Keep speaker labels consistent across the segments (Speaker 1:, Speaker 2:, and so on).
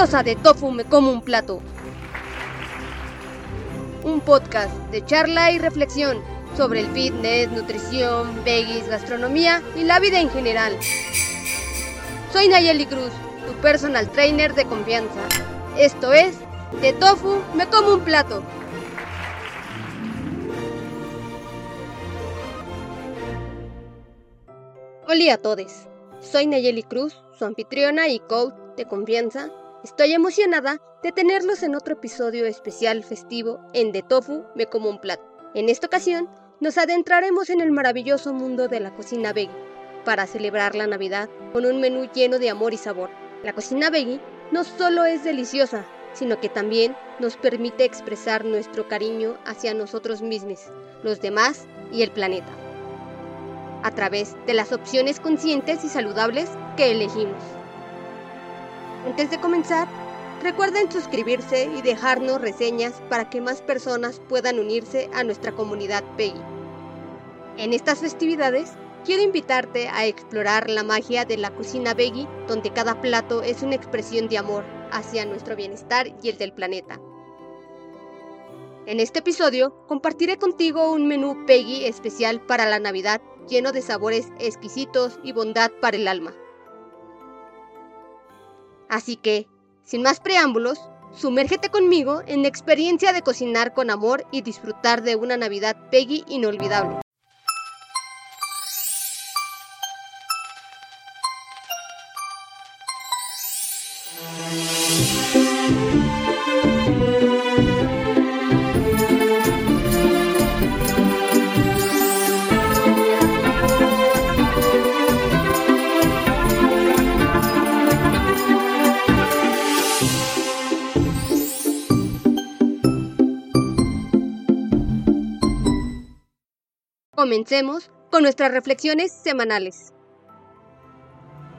Speaker 1: De Tofu Me Como un Plato. Un podcast de charla y reflexión sobre el fitness, nutrición, veggies, gastronomía y la vida en general. Soy Nayeli Cruz, tu personal trainer de confianza. Esto es De Tofu Me Como un Plato. Hola a todos. Soy Nayeli Cruz, su anfitriona y coach de confianza. Estoy emocionada de tenerlos en otro episodio especial festivo en De Tofu Me Como un Plato. En esta ocasión nos adentraremos en el maravilloso mundo de la cocina veggie para celebrar la Navidad con un menú lleno de amor y sabor. La cocina veggie no solo es deliciosa, sino que también nos permite expresar nuestro cariño hacia nosotros mismos, los demás y el planeta a través de las opciones conscientes y saludables que elegimos. Antes de comenzar, recuerden suscribirse y dejarnos reseñas para que más personas puedan unirse a nuestra comunidad Peggy. En estas festividades, quiero invitarte a explorar la magia de la cocina veggie, donde cada plato es una expresión de amor hacia nuestro bienestar y el del planeta. En este episodio compartiré contigo un menú Peggy especial para la Navidad lleno de sabores exquisitos y bondad para el alma. Así que, sin más preámbulos, sumérgete conmigo en la experiencia de cocinar con amor y disfrutar de una Navidad Peggy inolvidable. Comencemos con nuestras reflexiones semanales.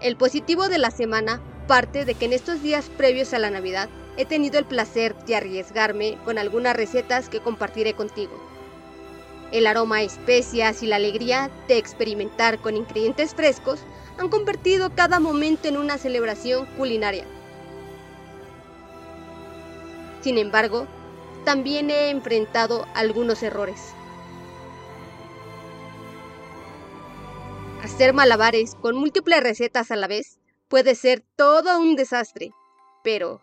Speaker 1: El positivo de la semana parte de que en estos días previos a la Navidad he tenido el placer de arriesgarme con algunas recetas que compartiré contigo. El aroma a especias y la alegría de experimentar con ingredientes frescos han convertido cada momento en una celebración culinaria. Sin embargo, también he enfrentado algunos errores. Hacer malabares con múltiples recetas a la vez puede ser todo un desastre, pero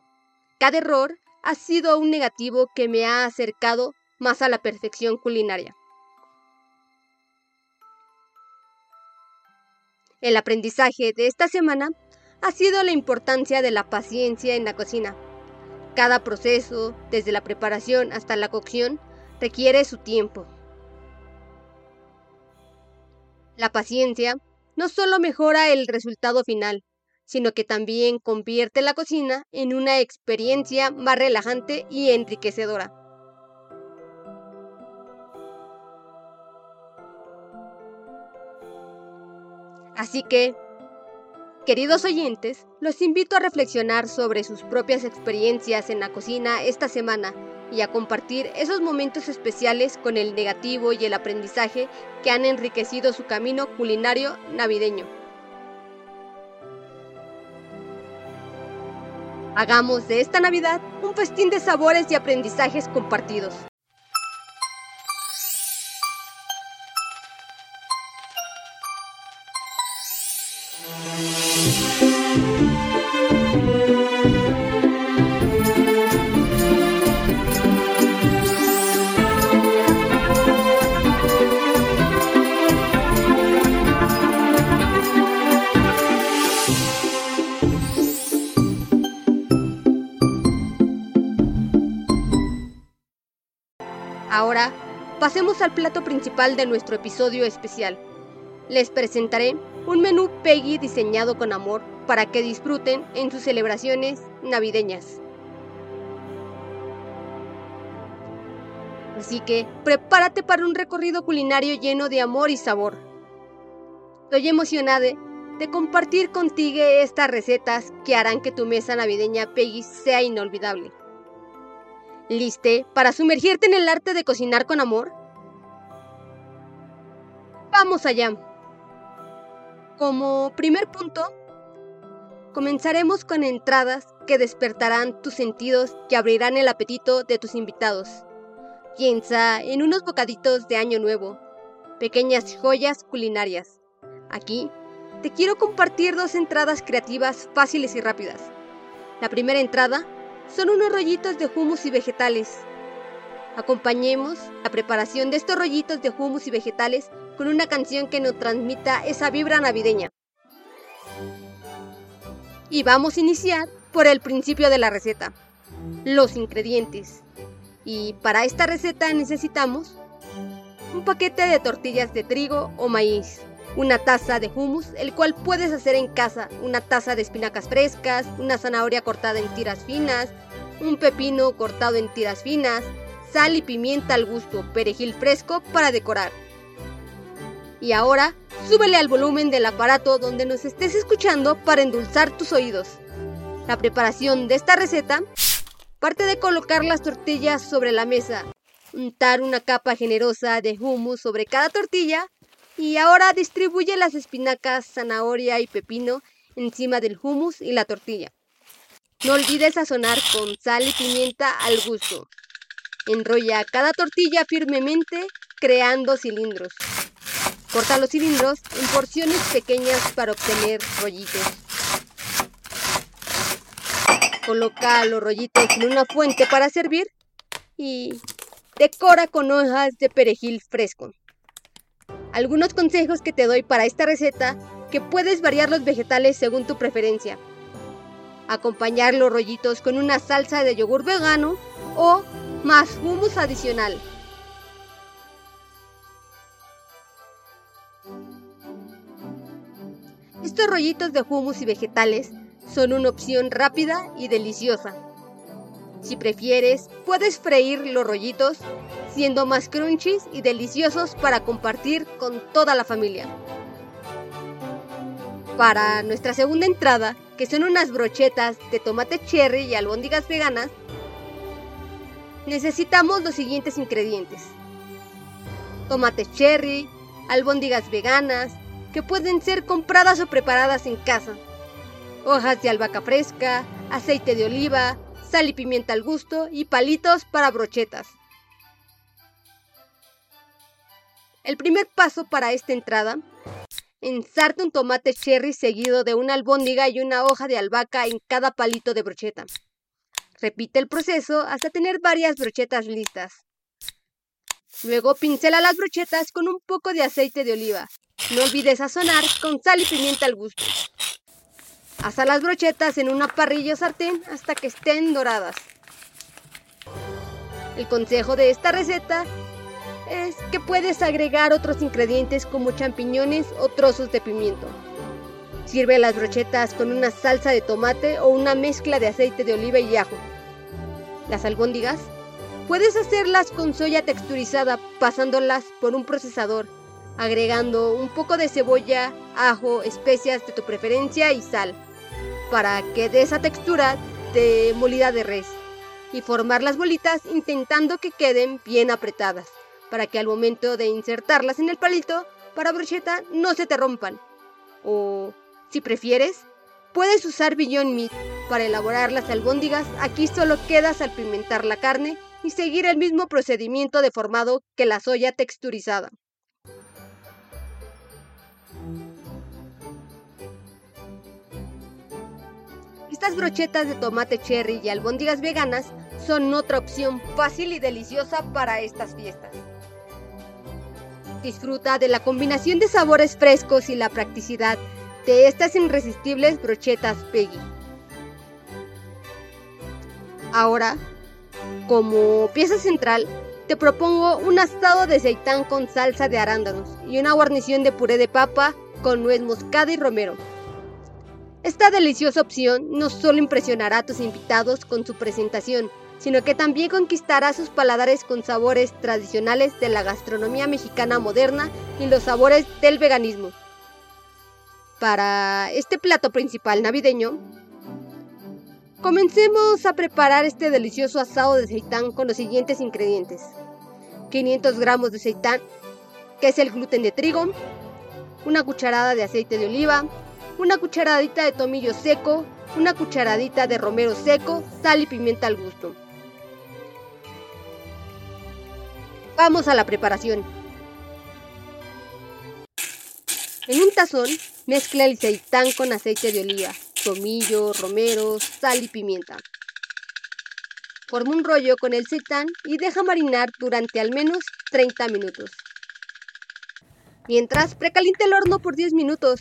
Speaker 1: cada error ha sido un negativo que me ha acercado más a la perfección culinaria. El aprendizaje de esta semana ha sido la importancia de la paciencia en la cocina. Cada proceso, desde la preparación hasta la cocción, requiere su tiempo. La paciencia no solo mejora el resultado final, sino que también convierte la cocina en una experiencia más relajante y enriquecedora. Así que Queridos oyentes, los invito a reflexionar sobre sus propias experiencias en la cocina esta semana y a compartir esos momentos especiales con el negativo y el aprendizaje que han enriquecido su camino culinario navideño. Hagamos de esta Navidad un festín de sabores y aprendizajes compartidos. Al plato principal de nuestro episodio especial. Les presentaré un menú Peggy diseñado con amor para que disfruten en sus celebraciones navideñas. Así que prepárate para un recorrido culinario lleno de amor y sabor. Estoy emocionada de compartir contigo estas recetas que harán que tu mesa navideña Peggy sea inolvidable. ¿Liste para sumergirte en el arte de cocinar con amor? Vamos allá. Como primer punto, comenzaremos con entradas que despertarán tus sentidos que abrirán el apetito de tus invitados. Piensa en unos bocaditos de Año Nuevo, pequeñas joyas culinarias. Aquí te quiero compartir dos entradas creativas fáciles y rápidas. La primera entrada son unos rollitos de hummus y vegetales. Acompañemos la preparación de estos rollitos de hummus y vegetales con una canción que nos transmita esa vibra navideña. Y vamos a iniciar por el principio de la receta, los ingredientes. Y para esta receta necesitamos un paquete de tortillas de trigo o maíz, una taza de hummus, el cual puedes hacer en casa, una taza de espinacas frescas, una zanahoria cortada en tiras finas, un pepino cortado en tiras finas, sal y pimienta al gusto, perejil fresco para decorar. Y ahora, súbele al volumen del aparato donde nos estés escuchando para endulzar tus oídos. La preparación de esta receta parte de colocar las tortillas sobre la mesa, untar una capa generosa de hummus sobre cada tortilla y ahora distribuye las espinacas, zanahoria y pepino encima del hummus y la tortilla. No olvides sazonar con sal y pimienta al gusto. Enrolla cada tortilla firmemente creando cilindros. Corta los cilindros en porciones pequeñas para obtener rollitos. Coloca los rollitos en una fuente para servir y decora con hojas de perejil fresco. Algunos consejos que te doy para esta receta que puedes variar los vegetales según tu preferencia. Acompañar los rollitos con una salsa de yogur vegano o más hummus adicional. Estos rollitos de hummus y vegetales son una opción rápida y deliciosa. Si prefieres, puedes freír los rollitos, siendo más crunchies y deliciosos para compartir con toda la familia. Para nuestra segunda entrada, que son unas brochetas de tomate cherry y albóndigas veganas, necesitamos los siguientes ingredientes. Tomate cherry, albóndigas veganas, que pueden ser compradas o preparadas en casa, hojas de albahaca fresca, aceite de oliva, sal y pimienta al gusto y palitos para brochetas. El primer paso para esta entrada, ensarte un tomate cherry seguido de una albóndiga y una hoja de albahaca en cada palito de brocheta. Repite el proceso hasta tener varias brochetas listas. Luego pincela las brochetas con un poco de aceite de oliva. No olvides sazonar con sal y pimienta al gusto. Asa las brochetas en una parrilla o sartén hasta que estén doradas. El consejo de esta receta es que puedes agregar otros ingredientes como champiñones o trozos de pimiento. Sirve las brochetas con una salsa de tomate o una mezcla de aceite de oliva y ajo. Las albóndigas puedes hacerlas con soya texturizada pasándolas por un procesador, agregando un poco de cebolla, ajo, especias de tu preferencia y sal para que dé esa textura de molida de res y formar las bolitas intentando que queden bien apretadas para que al momento de insertarlas en el palito para brocheta no se te rompan. O si prefieres, puedes usar Beyond Meat para elaborar las albóndigas. Aquí solo queda salpimentar la carne y seguir el mismo procedimiento de formado que la soya texturizada. Estas brochetas de tomate cherry y albóndigas veganas son otra opción fácil y deliciosa para estas fiestas. Disfruta de la combinación de sabores frescos y la practicidad de estas irresistibles brochetas Peggy. Ahora, como pieza central, te propongo un asado de seitán con salsa de arándanos y una guarnición de puré de papa con nuez moscada y romero. Esta deliciosa opción no solo impresionará a tus invitados con su presentación, sino que también conquistará sus paladares con sabores tradicionales de la gastronomía mexicana moderna y los sabores del veganismo. Para este plato principal navideño, comencemos a preparar este delicioso asado de seitán con los siguientes ingredientes. 500 gramos de seitán, que es el gluten de trigo, una cucharada de aceite de oliva, una cucharadita de tomillo seco, una cucharadita de romero seco, sal y pimienta al gusto. Vamos a la preparación. En un tazón, mezcla el seitán con aceite de oliva, tomillo, romero, sal y pimienta. Forma un rollo con el seitán y deja marinar durante al menos 30 minutos. Mientras, precaliente el horno por 10 minutos.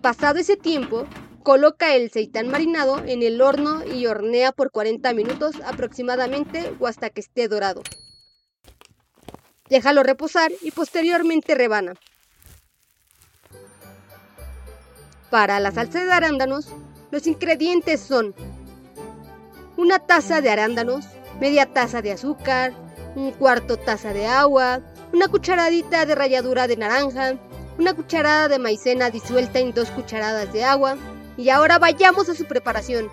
Speaker 1: Pasado ese tiempo, coloca el seitán marinado en el horno y hornea por 40 minutos aproximadamente o hasta que esté dorado. Déjalo reposar y posteriormente rebana. Para la salsa de arándanos, los ingredientes son una taza de arándanos, media taza de azúcar, un cuarto taza de agua, una cucharadita de ralladura de naranja, una cucharada de maicena disuelta en dos cucharadas de agua. Y ahora vayamos a su preparación.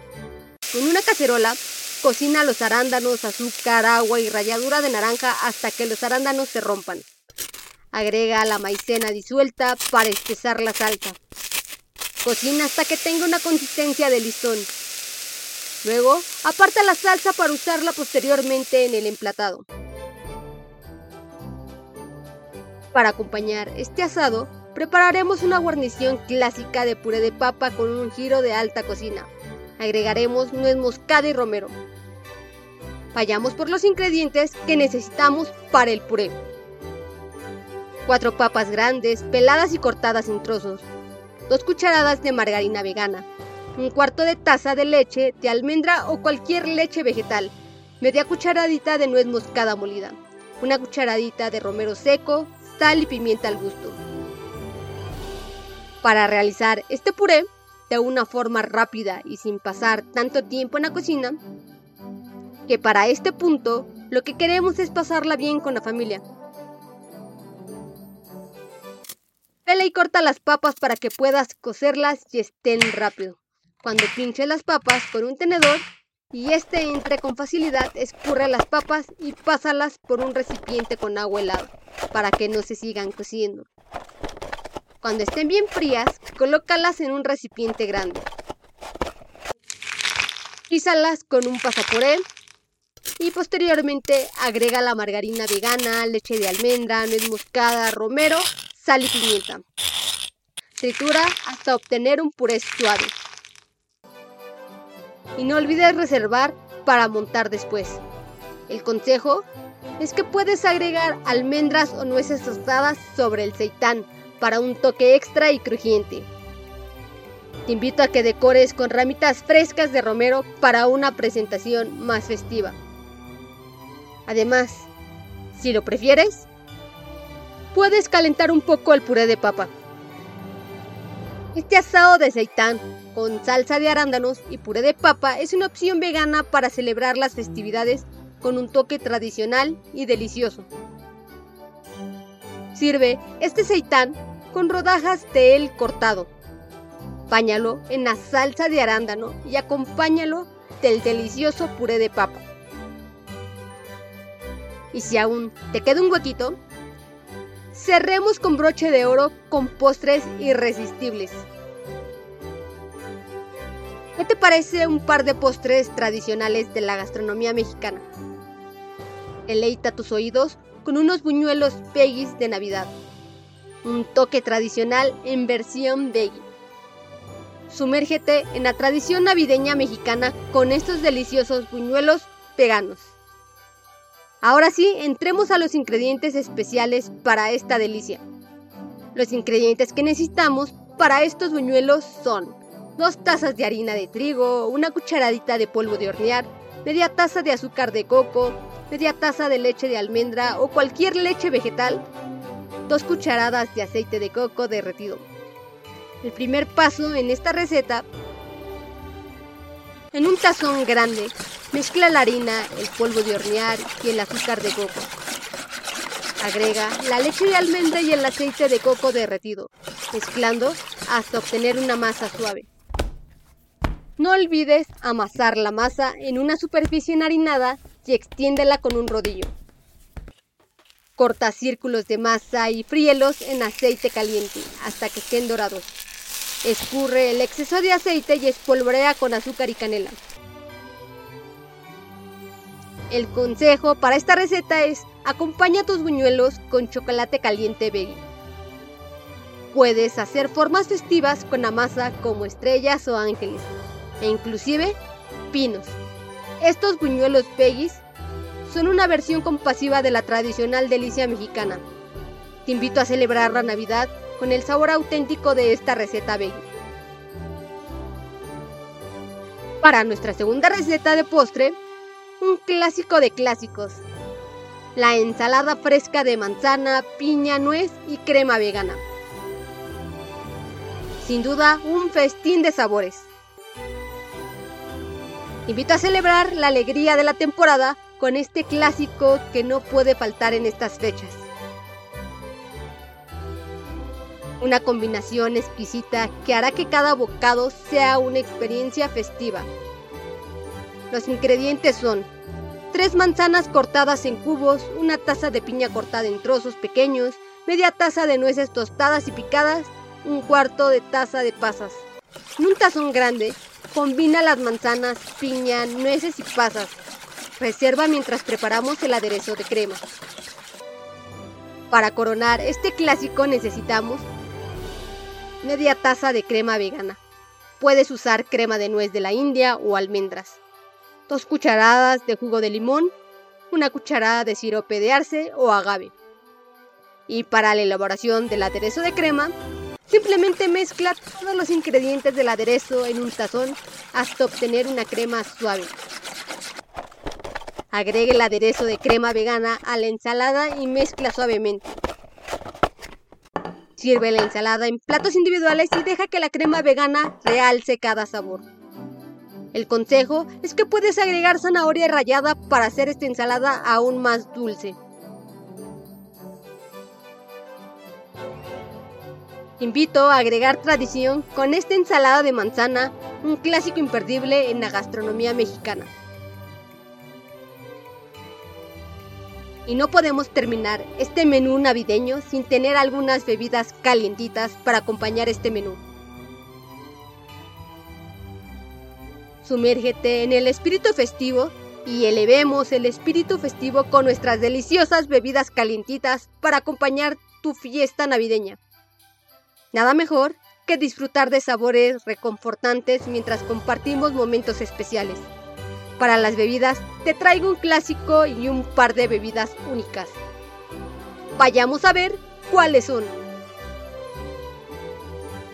Speaker 1: Con una cacerola, cocina los arándanos, azúcar, agua y ralladura de naranja hasta que los arándanos se rompan. Agrega la maicena disuelta para espesar la salsa. Cocina hasta que tenga una consistencia de listón. Luego, aparta la salsa para usarla posteriormente en el emplatado. Para acompañar este asado, prepararemos una guarnición clásica de puré de papa con un giro de alta cocina. Agregaremos nuez moscada y romero. Vayamos por los ingredientes que necesitamos para el puré. 4 papas grandes, peladas y cortadas en trozos, 2 cucharadas de margarina vegana, un cuarto de taza de leche de almendra o cualquier leche vegetal, media cucharadita de nuez moscada molida, una cucharadita de romero seco, sal y pimienta al gusto. Para realizar este puré de una forma rápida y sin pasar tanto tiempo en la cocina, que para este punto lo que queremos es pasarla bien con la familia, Pela y corta las papas para que puedas cocerlas y estén rápido. Cuando pinches las papas con un tenedor y este entre con facilidad, escurre las papas y pásalas por un recipiente con agua helada para que no se sigan cociendo. Cuando estén bien frías, colócalas en un recipiente grande. Písalas con un pasapuré y posteriormente agrega la margarina vegana, leche de almendra, nuez moscada, romero sal y pimienta. Tritura hasta obtener un puré suave. Y no olvides reservar para montar después. El consejo es que puedes agregar almendras o nueces tostadas sobre el seitán para un toque extra y crujiente. Te invito a que decores con ramitas frescas de romero para una presentación más festiva. Además, si lo prefieres, puedes calentar un poco el puré de papa. Este asado de seitán con salsa de arándanos y puré de papa es una opción vegana para celebrar las festividades con un toque tradicional y delicioso. Sirve este seitán con rodajas de él cortado. Páñalo en la salsa de arándano y acompáñalo del delicioso puré de papa. Y si aún te queda un huequito, Cerremos con broche de oro con postres irresistibles. ¿Qué te parece un par de postres tradicionales de la gastronomía mexicana? Eleita tus oídos con unos buñuelos Peggy's de Navidad. Un toque tradicional en versión veggie. Sumérgete en la tradición navideña mexicana con estos deliciosos buñuelos veganos. Ahora sí, entremos a los ingredientes especiales para esta delicia. Los ingredientes que necesitamos para estos buñuelos son dos tazas de harina de trigo, una cucharadita de polvo de hornear, media taza de azúcar de coco, media taza de leche de almendra o cualquier leche vegetal, dos cucharadas de aceite de coco derretido. El primer paso en esta receta en un tazón grande, mezcla la harina, el polvo de hornear y el azúcar de coco. Agrega la leche de almendra y el aceite de coco derretido, mezclando hasta obtener una masa suave. No olvides amasar la masa en una superficie enharinada y extiéndela con un rodillo. Corta círculos de masa y fríelos en aceite caliente hasta que estén dorados. Escurre el exceso de aceite y espolvorea con azúcar y canela. El consejo para esta receta es acompaña tus buñuelos con chocolate caliente veggie. Puedes hacer formas festivas con la masa como estrellas o ángeles, e inclusive pinos. Estos buñuelos veggies son una versión compasiva de la tradicional delicia mexicana. Te invito a celebrar la Navidad con el sabor auténtico de esta receta veggie. Para nuestra segunda receta de postre, un clásico de clásicos. La ensalada fresca de manzana, piña, nuez y crema vegana. Sin duda, un festín de sabores. Invito a celebrar la alegría de la temporada con este clásico que no puede faltar en estas fechas. Una combinación exquisita que hará que cada bocado sea una experiencia festiva. Los ingredientes son tres manzanas cortadas en cubos, una taza de piña cortada en trozos pequeños, media taza de nueces tostadas y picadas, un cuarto de taza de pasas. En un tazón grande, combina las manzanas, piña, nueces y pasas. Reserva mientras preparamos el aderezo de crema. Para coronar este clásico necesitamos media taza de crema vegana. Puedes usar crema de nuez de la India o almendras. Dos cucharadas de jugo de limón, una cucharada de sirope de arce o agave. Y para la elaboración del aderezo de crema, simplemente mezcla todos los ingredientes del aderezo en un tazón hasta obtener una crema suave. Agregue el aderezo de crema vegana a la ensalada y mezcla suavemente. Sirve la ensalada en platos individuales y deja que la crema vegana realce cada sabor. El consejo es que puedes agregar zanahoria rallada para hacer esta ensalada aún más dulce. Invito a agregar tradición con esta ensalada de manzana, un clásico imperdible en la gastronomía mexicana. Y no podemos terminar este menú navideño sin tener algunas bebidas calientitas para acompañar este menú. Sumérgete en el espíritu festivo y elevemos el espíritu festivo con nuestras deliciosas bebidas calientitas para acompañar tu fiesta navideña. Nada mejor que disfrutar de sabores reconfortantes mientras compartimos momentos especiales. Para las bebidas, te traigo un clásico y un par de bebidas únicas. Vayamos a ver cuáles son.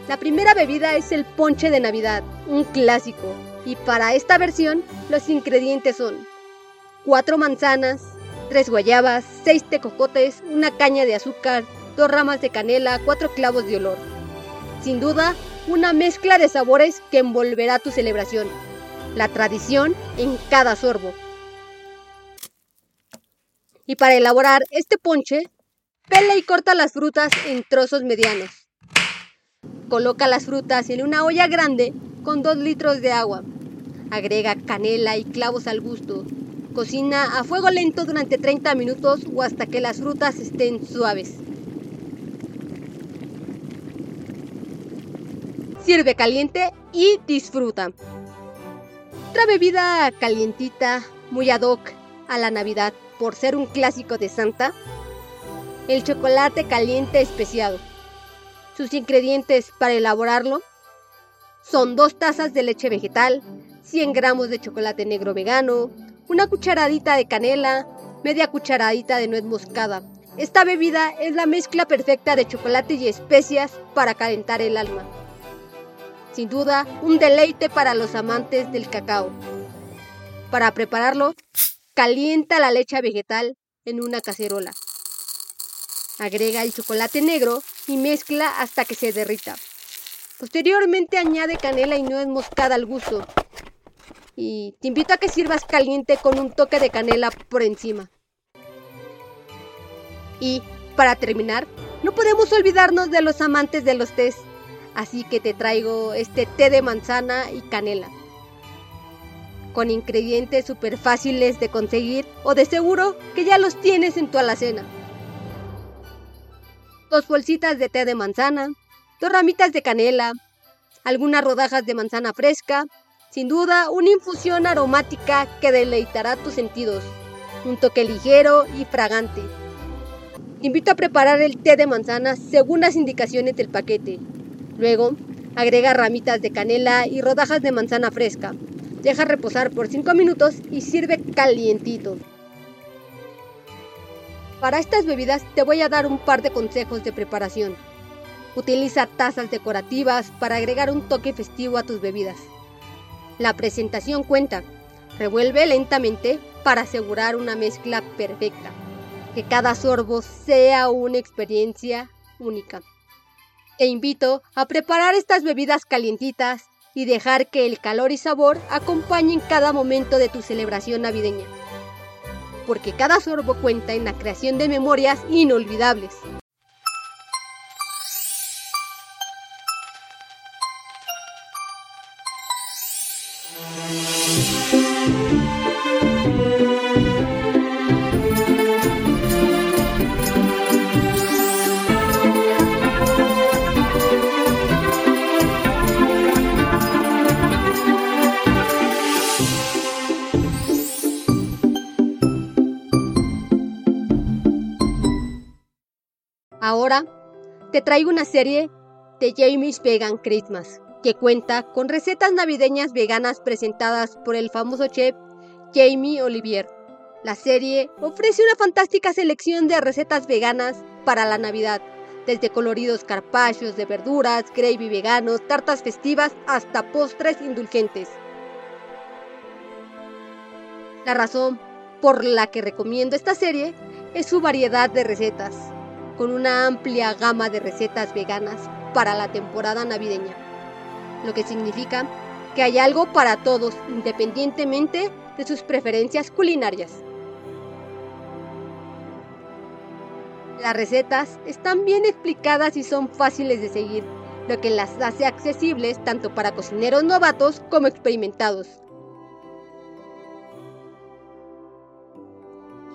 Speaker 1: La primera bebida es el ponche de Navidad, un clásico. Y para esta versión, los ingredientes son 4 manzanas, 3 guayabas, 6 tecocotes, una caña de azúcar, 2 ramas de canela, 4 clavos de olor. Sin duda, una mezcla de sabores que envolverá tu celebración la tradición en cada sorbo. Y para elaborar este ponche, pela y corta las frutas en trozos medianos. Coloca las frutas en una olla grande con 2 litros de agua. Agrega canela y clavos al gusto. Cocina a fuego lento durante 30 minutos o hasta que las frutas estén suaves. Sirve caliente y disfruta. Otra bebida calientita, muy ad hoc a la Navidad por ser un clásico de Santa, el chocolate caliente especiado. Sus ingredientes para elaborarlo son dos tazas de leche vegetal, 100 gramos de chocolate negro vegano, una cucharadita de canela, media cucharadita de nuez moscada. Esta bebida es la mezcla perfecta de chocolate y especias para calentar el alma sin duda un deleite para los amantes del cacao. Para prepararlo, calienta la leche vegetal en una cacerola. Agrega el chocolate negro y mezcla hasta que se derrita. Posteriormente añade canela y nuez moscada al gusto. Y te invito a que sirvas caliente con un toque de canela por encima. Y, para terminar, no podemos olvidarnos de los amantes de los tés. Así que te traigo este té de manzana y canela. Con ingredientes súper fáciles de conseguir o de seguro que ya los tienes en tu alacena. Dos bolsitas de té de manzana, dos ramitas de canela, algunas rodajas de manzana fresca, sin duda una infusión aromática que deleitará tus sentidos, un toque ligero y fragante. Te invito a preparar el té de manzana según las indicaciones del paquete. Luego, agrega ramitas de canela y rodajas de manzana fresca. Deja reposar por 5 minutos y sirve calientito. Para estas bebidas te voy a dar un par de consejos de preparación. Utiliza tazas decorativas para agregar un toque festivo a tus bebidas. La presentación cuenta. Revuelve lentamente para asegurar una mezcla perfecta. Que cada sorbo sea una experiencia única. Te invito a preparar estas bebidas calientitas y dejar que el calor y sabor acompañen cada momento de tu celebración navideña. Porque cada sorbo cuenta en la creación de memorias inolvidables. Ahora te traigo una serie de Jamie's Vegan Christmas que cuenta con recetas navideñas veganas presentadas por el famoso chef Jamie Olivier. La serie ofrece una fantástica selección de recetas veganas para la Navidad, desde coloridos carpachos de verduras, gravy veganos, tartas festivas hasta postres indulgentes. La razón por la que recomiendo esta serie es su variedad de recetas con una amplia gama de recetas veganas para la temporada navideña, lo que significa que hay algo para todos independientemente de sus preferencias culinarias. Las recetas están bien explicadas y son fáciles de seguir, lo que las hace accesibles tanto para cocineros novatos como experimentados.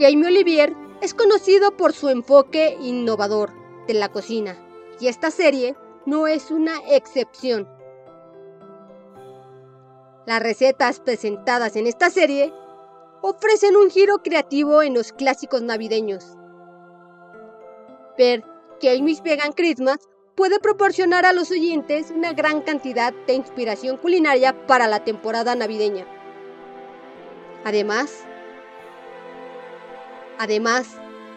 Speaker 1: Jamie Olivier es conocido por su enfoque innovador de la cocina y esta serie no es una excepción. Las recetas presentadas en esta serie ofrecen un giro creativo en los clásicos navideños. Ver Jamie's Vegan Christmas puede proporcionar a los oyentes una gran cantidad de inspiración culinaria para la temporada navideña. Además, Además,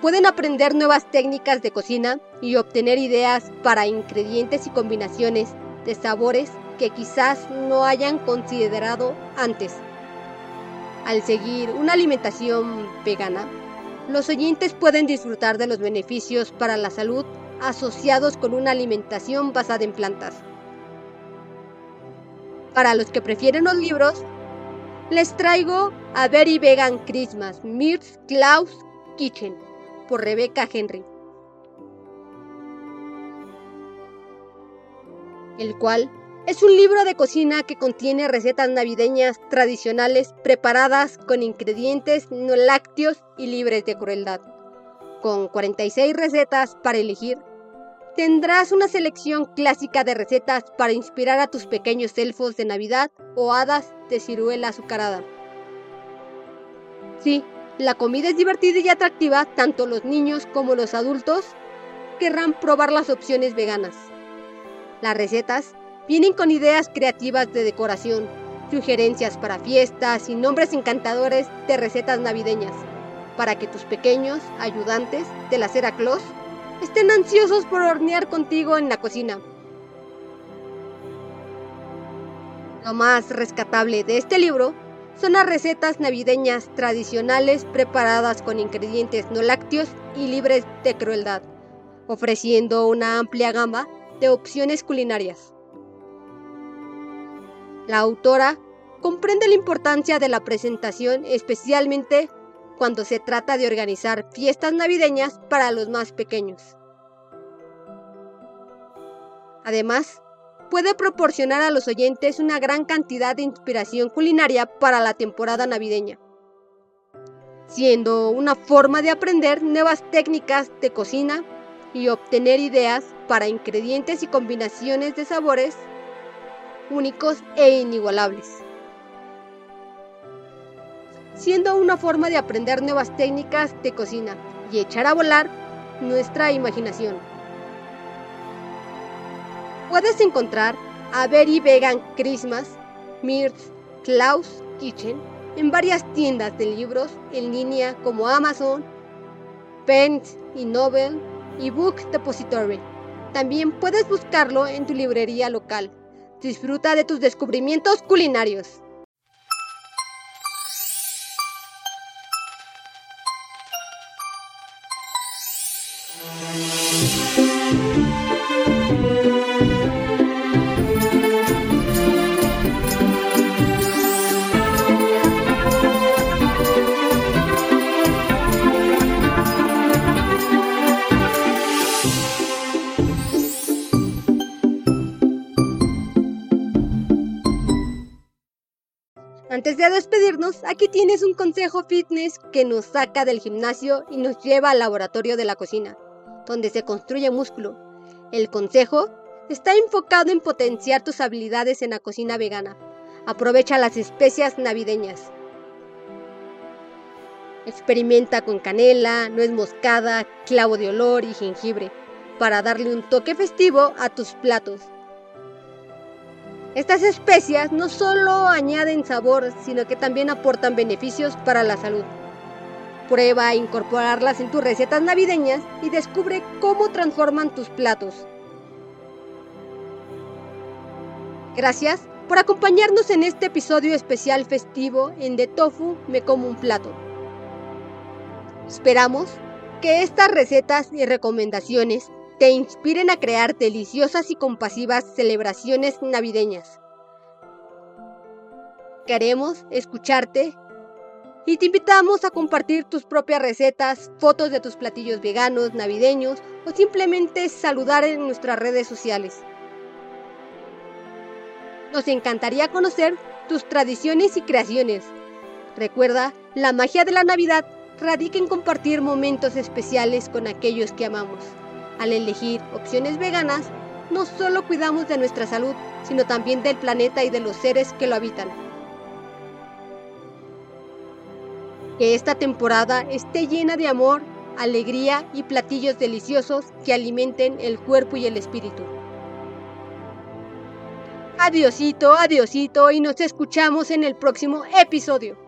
Speaker 1: pueden aprender nuevas técnicas de cocina y obtener ideas para ingredientes y combinaciones de sabores que quizás no hayan considerado antes. Al seguir una alimentación vegana, los oyentes pueden disfrutar de los beneficios para la salud asociados con una alimentación basada en plantas. Para los que prefieren los libros, les traigo a Very Vegan Christmas, Mirth Klaus Kitchen por Rebecca Henry, el cual es un libro de cocina que contiene recetas navideñas tradicionales preparadas con ingredientes no lácteos y libres de crueldad. Con 46 recetas para elegir, tendrás una selección clásica de recetas para inspirar a tus pequeños elfos de Navidad o hadas de ciruela azucarada. Sí, la comida es divertida y atractiva, tanto los niños como los adultos querrán probar las opciones veganas. Las recetas vienen con ideas creativas de decoración, sugerencias para fiestas y nombres encantadores de recetas navideñas, para que tus pequeños ayudantes de la cera Claus estén ansiosos por hornear contigo en la cocina. Lo más rescatable de este libro son las recetas navideñas tradicionales preparadas con ingredientes no lácteos y libres de crueldad, ofreciendo una amplia gama de opciones culinarias. La autora comprende la importancia de la presentación especialmente cuando se trata de organizar fiestas navideñas para los más pequeños. Además, puede proporcionar a los oyentes una gran cantidad de inspiración culinaria para la temporada navideña, siendo una forma de aprender nuevas técnicas de cocina y obtener ideas para ingredientes y combinaciones de sabores únicos e inigualables. Siendo una forma de aprender nuevas técnicas de cocina y echar a volar nuestra imaginación. Puedes encontrar a Very Vegan Christmas, Mirth, Klaus Kitchen en varias tiendas de libros en línea como Amazon, Pen y Novel y Book Depository. También puedes buscarlo en tu librería local. Disfruta de tus descubrimientos culinarios. Antes de despedirnos, aquí tienes un consejo fitness que nos saca del gimnasio y nos lleva al laboratorio de la cocina, donde se construye músculo. El consejo está enfocado en potenciar tus habilidades en la cocina vegana. Aprovecha las especias navideñas. Experimenta con canela, nuez moscada, clavo de olor y jengibre para darle un toque festivo a tus platos. Estas especias no solo añaden sabor, sino que también aportan beneficios para la salud. Prueba a incorporarlas en tus recetas navideñas y descubre cómo transforman tus platos. Gracias por acompañarnos en este episodio especial festivo en De Tofu Me Como un Plato. Esperamos que estas recetas y recomendaciones te inspiren a crear deliciosas y compasivas celebraciones navideñas. Queremos escucharte y te invitamos a compartir tus propias recetas, fotos de tus platillos veganos, navideños o simplemente saludar en nuestras redes sociales. Nos encantaría conocer tus tradiciones y creaciones. Recuerda, la magia de la Navidad radica en compartir momentos especiales con aquellos que amamos. Al elegir opciones veganas, no solo cuidamos de nuestra salud, sino también del planeta y de los seres que lo habitan. Que esta temporada esté llena de amor, alegría y platillos deliciosos que alimenten el cuerpo y el espíritu. Adiosito, adiosito y nos escuchamos en el próximo episodio.